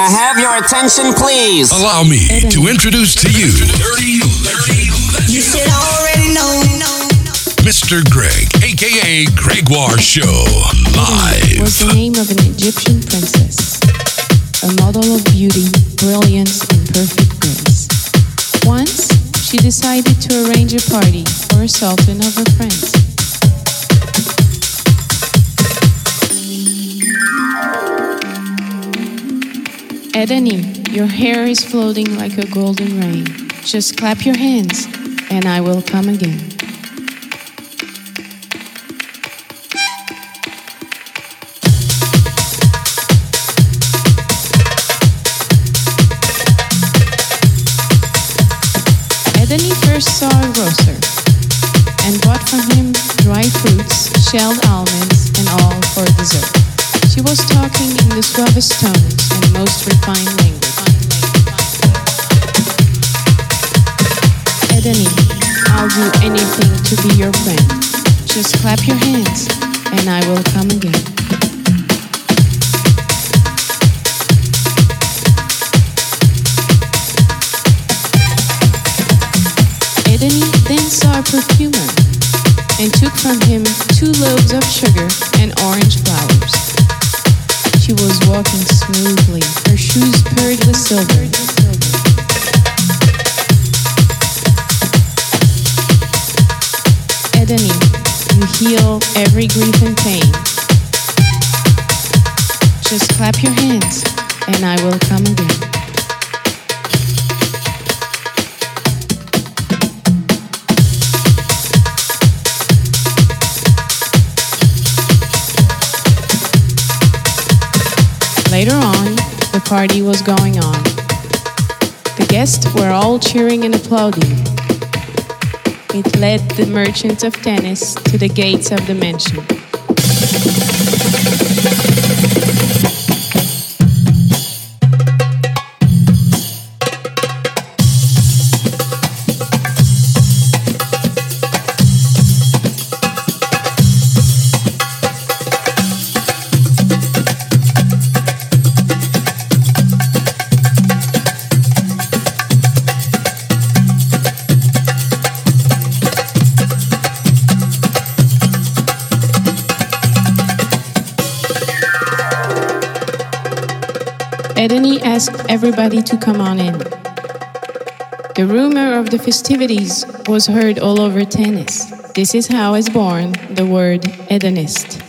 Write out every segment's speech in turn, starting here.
I have your attention, please? Allow me to introduce to you You should already know. Mr. Greg, aka Gregoire Show, live. was the name of an Egyptian princess, a model of beauty, brilliance, and perfect grace. Once, she decided to arrange a party for a sultan of her friends. Edeni, your hair is floating like a golden rain. Just clap your hands, and I will come again. Edeni first saw a grocer and bought from him dry fruits, shelled almonds, and all for dessert. She was talking in the suavest tones and most refined language. Edeni, I'll do anything to be your friend. Just clap your hands, and I will come again. Edeni then saw a perfumer and took from him two loaves of sugar and orange flowers. She was walking smoothly, her shoes purred with silver. Edeni, you heal every grief and pain. Just clap your hands, and I will come again. Later on, the party was going on. The guests were all cheering and applauding. It led the merchants of Tinnis to the gates of the mansion. Asked everybody to come on in. The rumor of the festivities was heard all over Tinnis. This is how is born the word Edenist.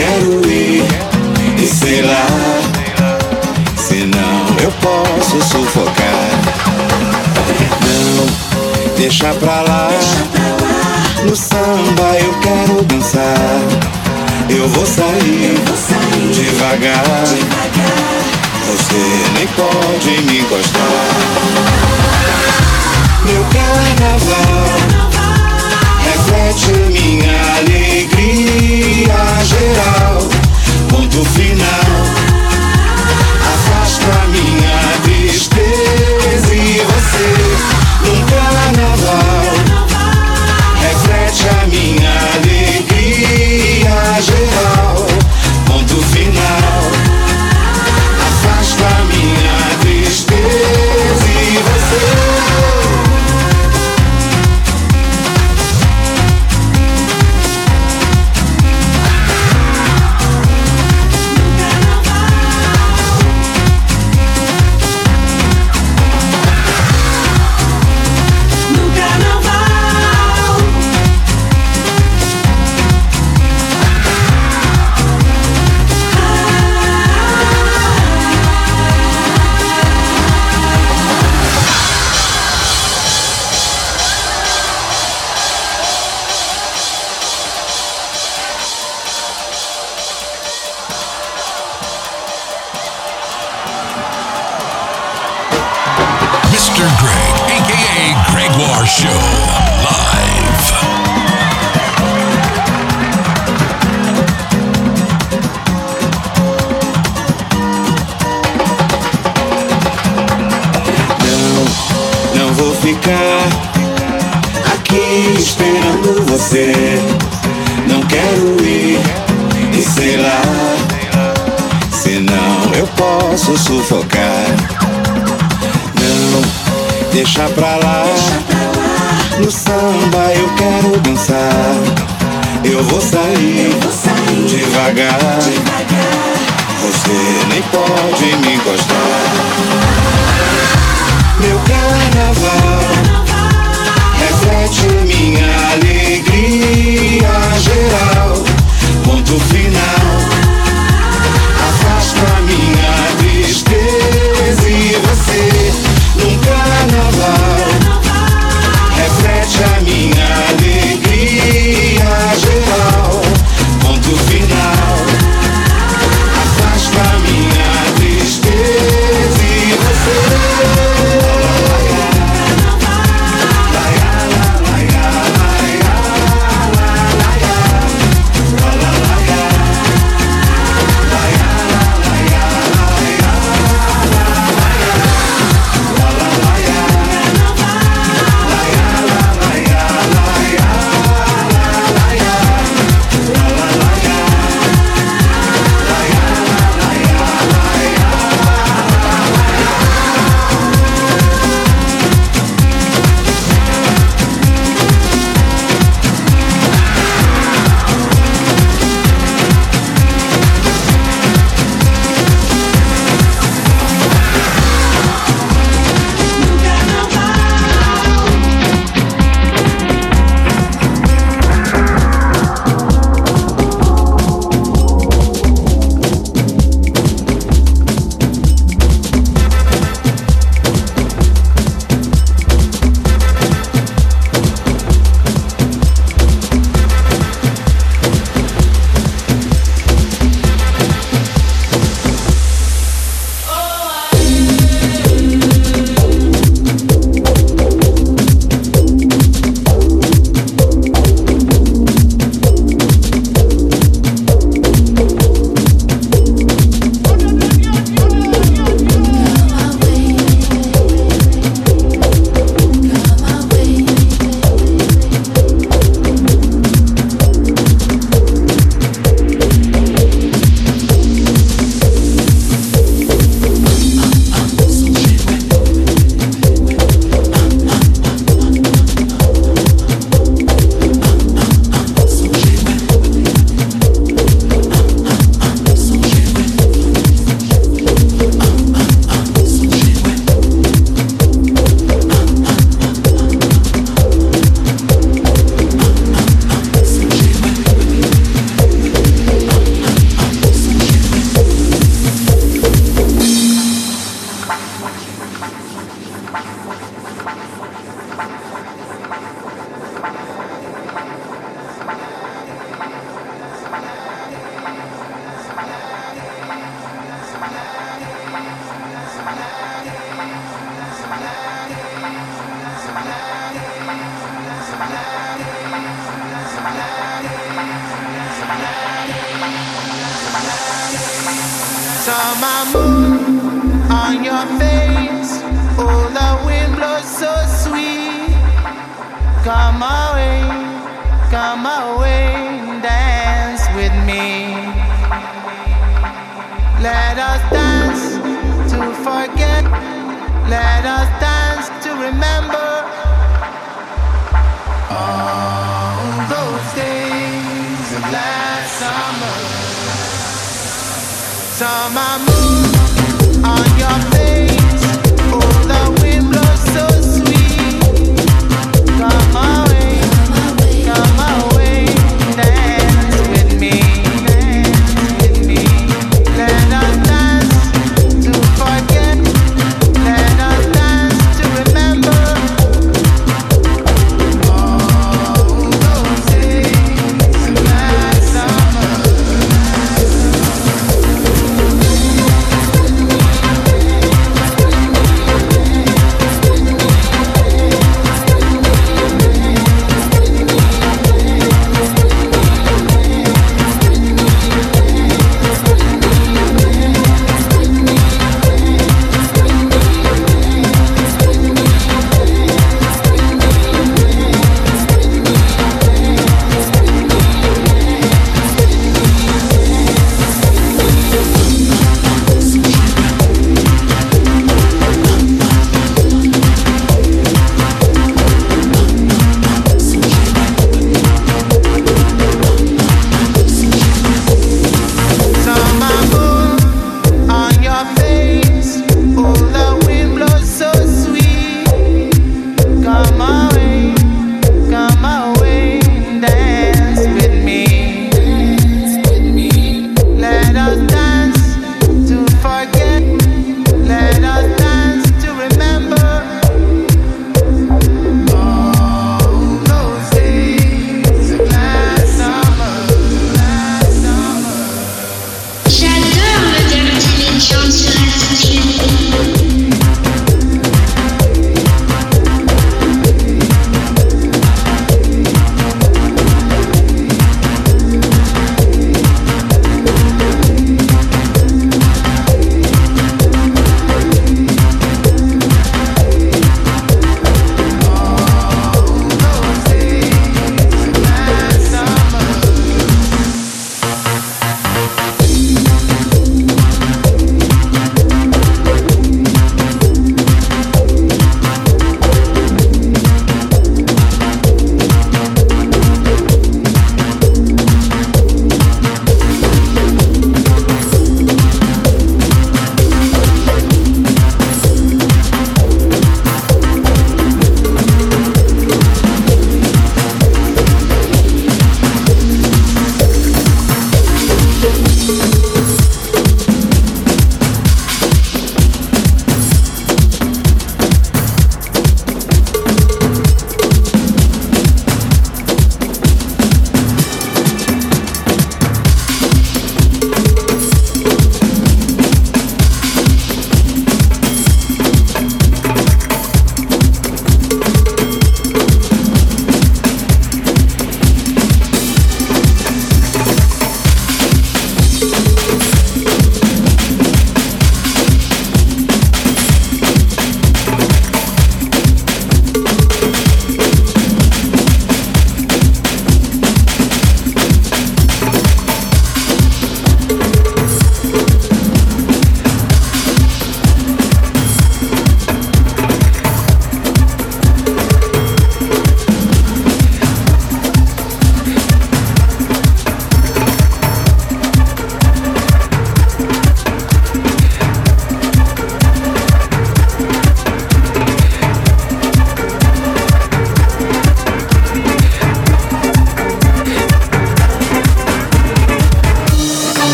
Quero ir e sei lá. Senão eu posso sufocar. Não, deixa pra lá. No samba eu quero dançar. Eu vou sair, devagar. Você nem pode me encostar. Meu carnaval reflete geral. Ponto final. Afasta minha tristeza e você posso sufocar. Não, deixa pra lá. No samba eu quero dançar. Eu vou sair, devagar. Você nem pode me encostar. Meu carnaval reflete minha alegria geral. Ponto final.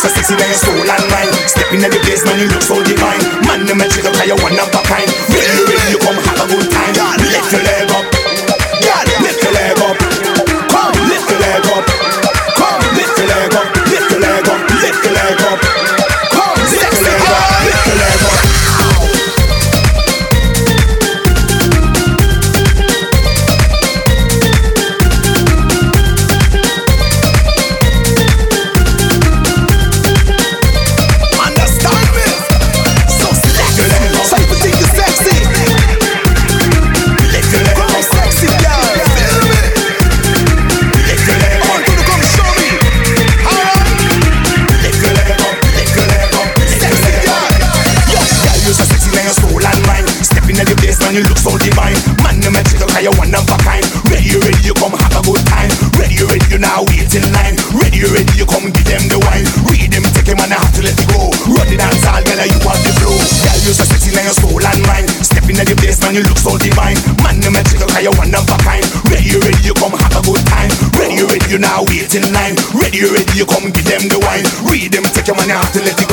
so sexy, when you stole and mine. Stepping in the place, man, you look so divine. Man, no matter how you wanna buy. you come give them the wine. Read them, take your money out to let it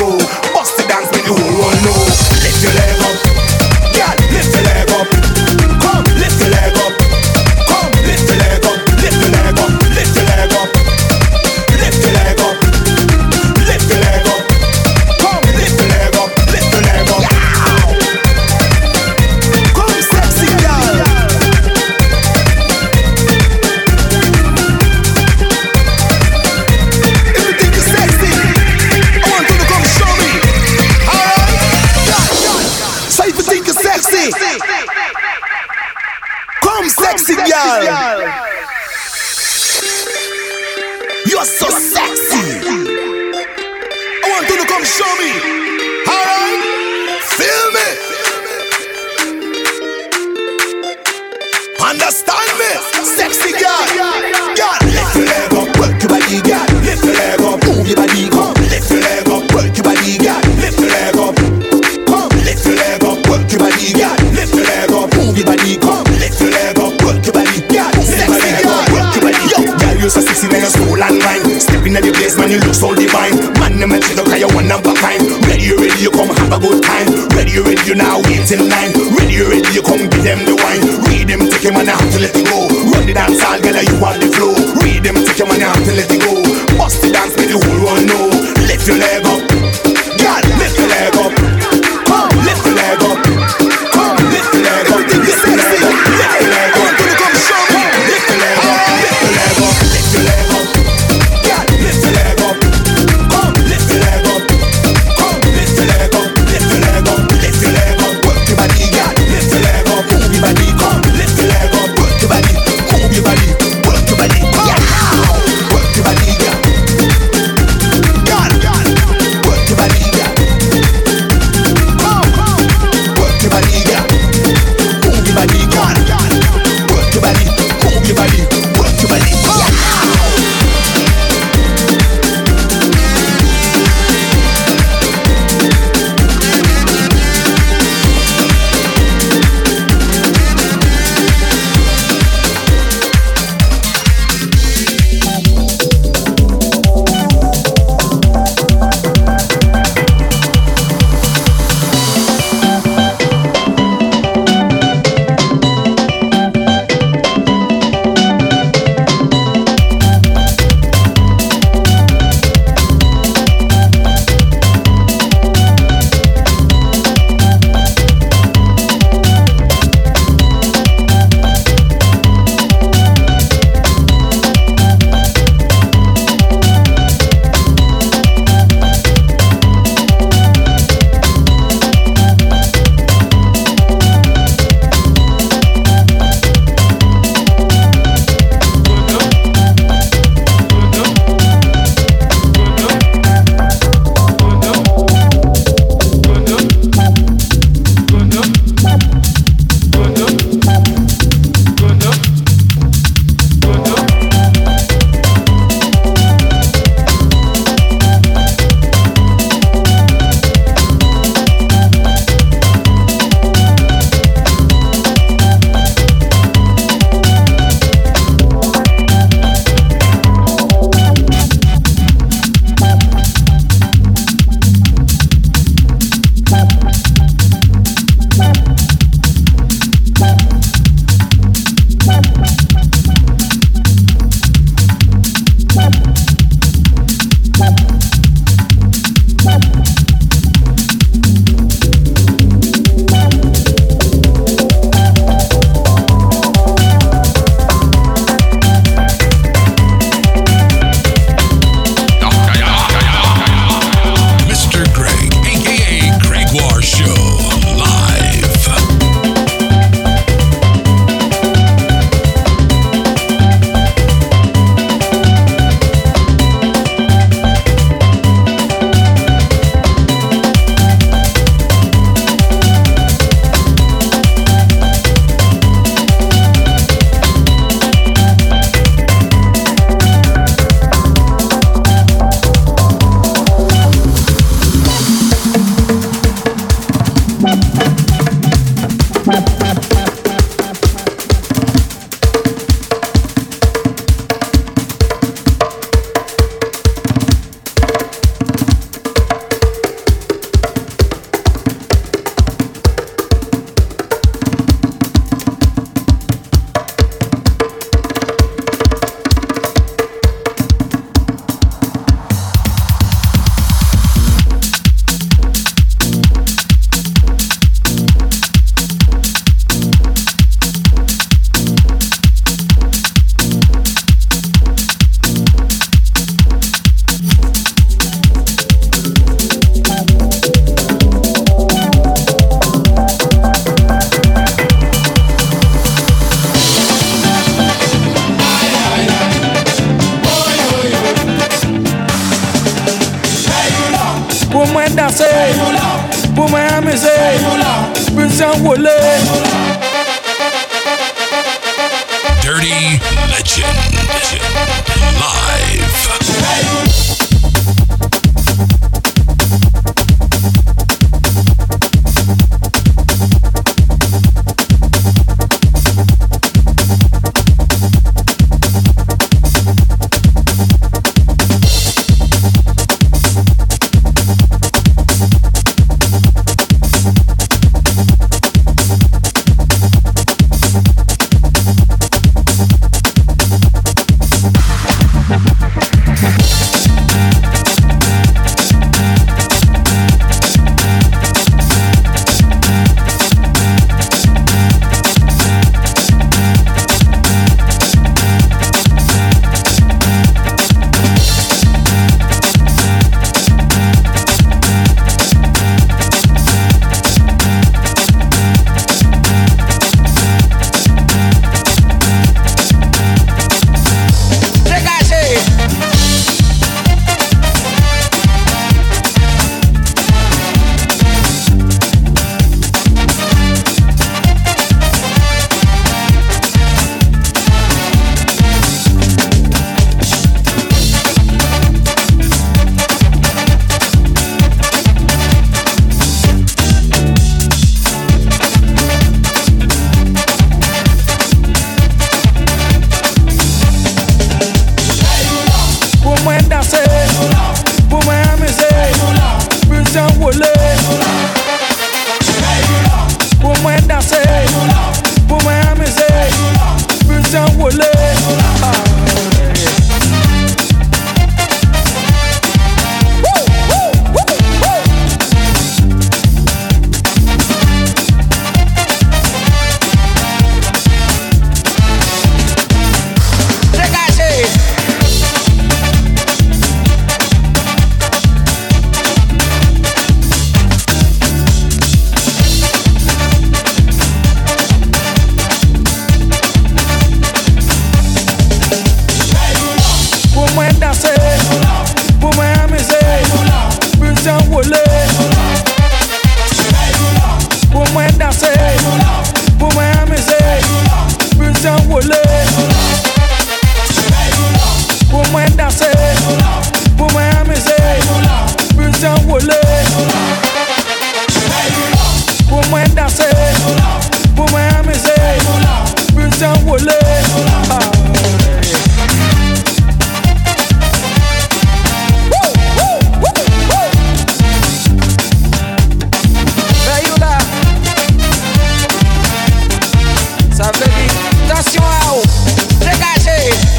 come show me. Alright? Feel me. Understand me. Sexy girl. Girl, lift your leg up, work your body, girl. Lift your leg up, move your body, come. Lift your leg up, work your body, girl. Lift your leg up. Come, lift your leg up, work your body, girl. Lift your leg up, move your body, come. Lift your leg up, work your body, girl. Sexy girl. work your body. Yo, girl, you're so sexy, when you're slow and grind. Stepping in the place, man, you look so divine in the cause you one number kind. Ready, ready, you come have a good time. Ready, ready, you now wait in line. Ready, ready, you come give them the wine. Read them, take him and I have to let it go. Run the dance all, girl, you want the flow. Read them, take him and I have to let it go. Nacional. gente!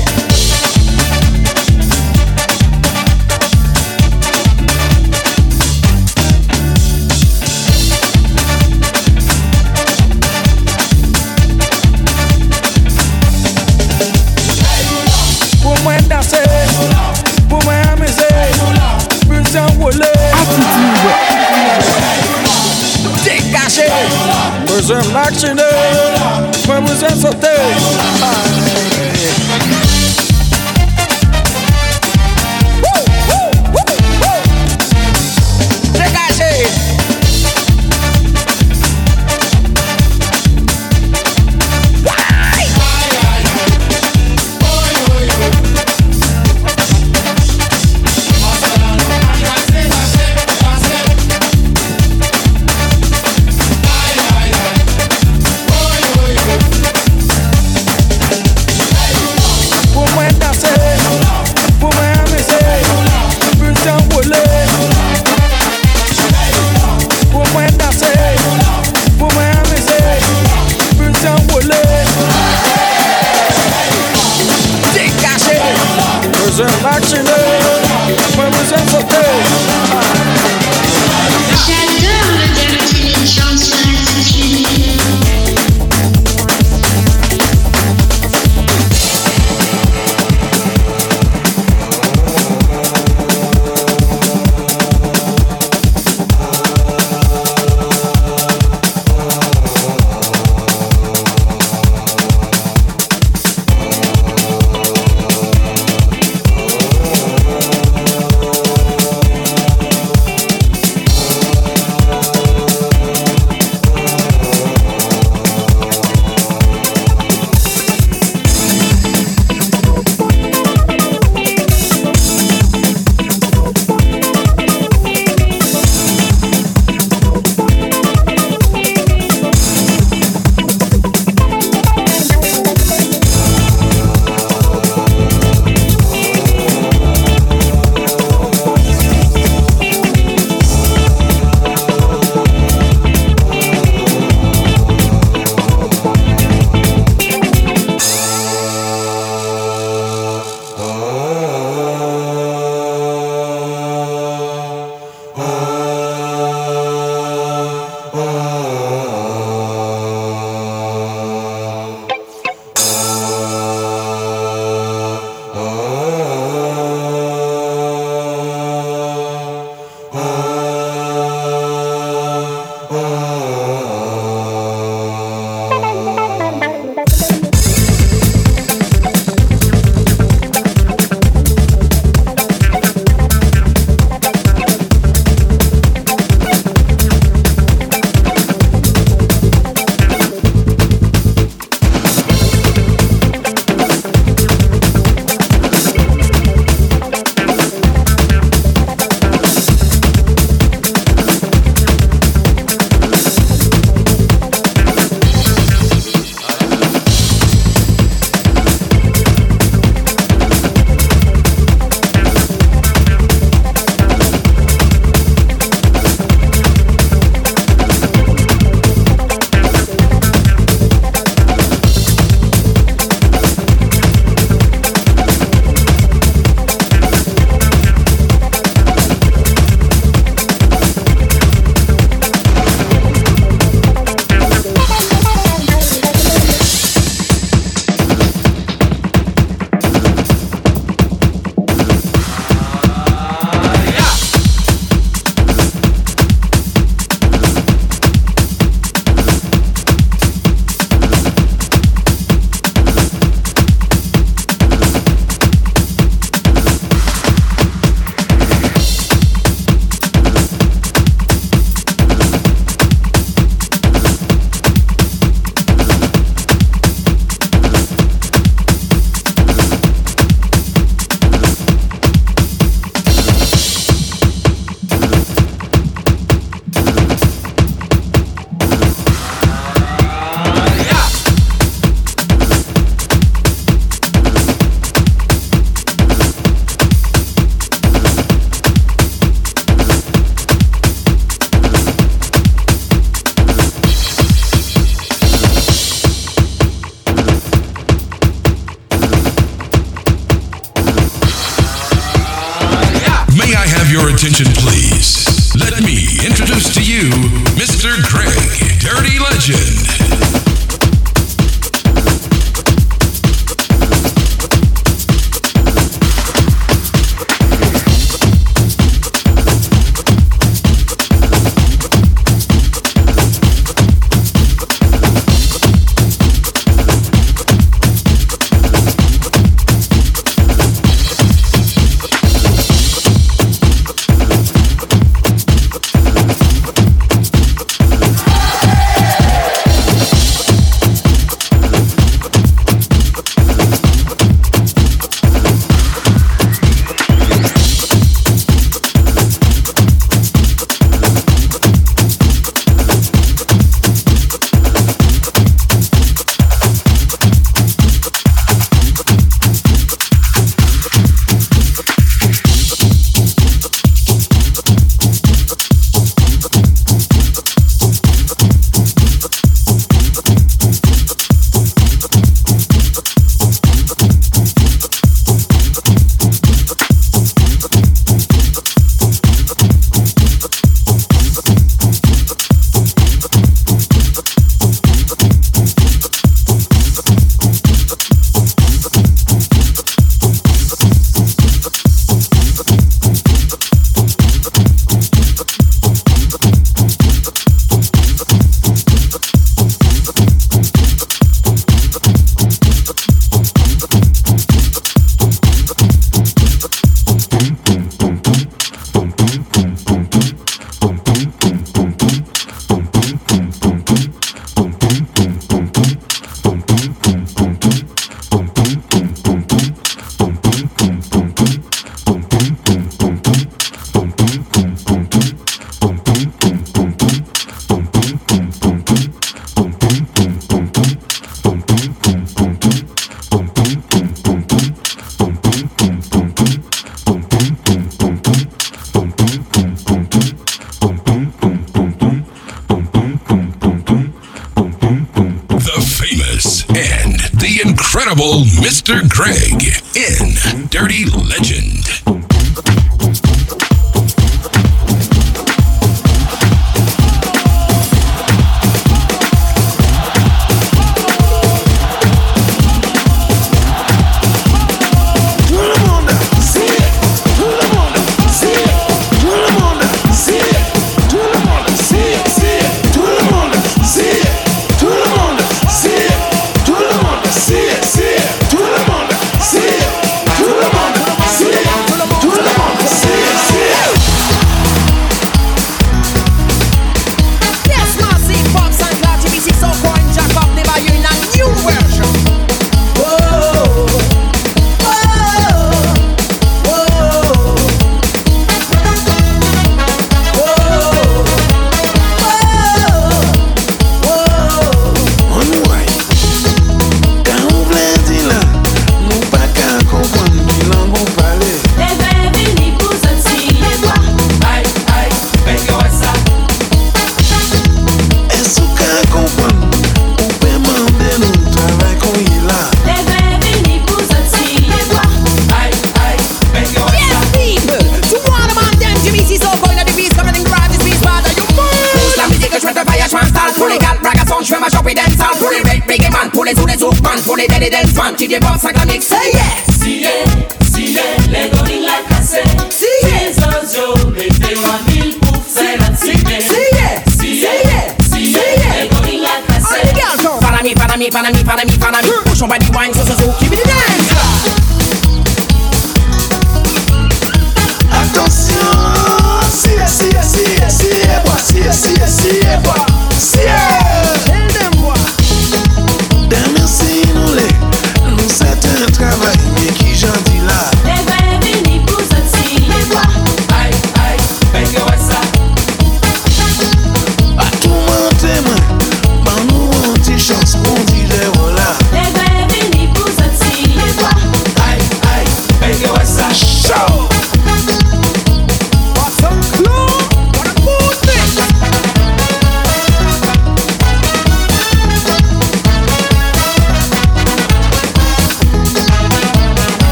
Mr. Greg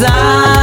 在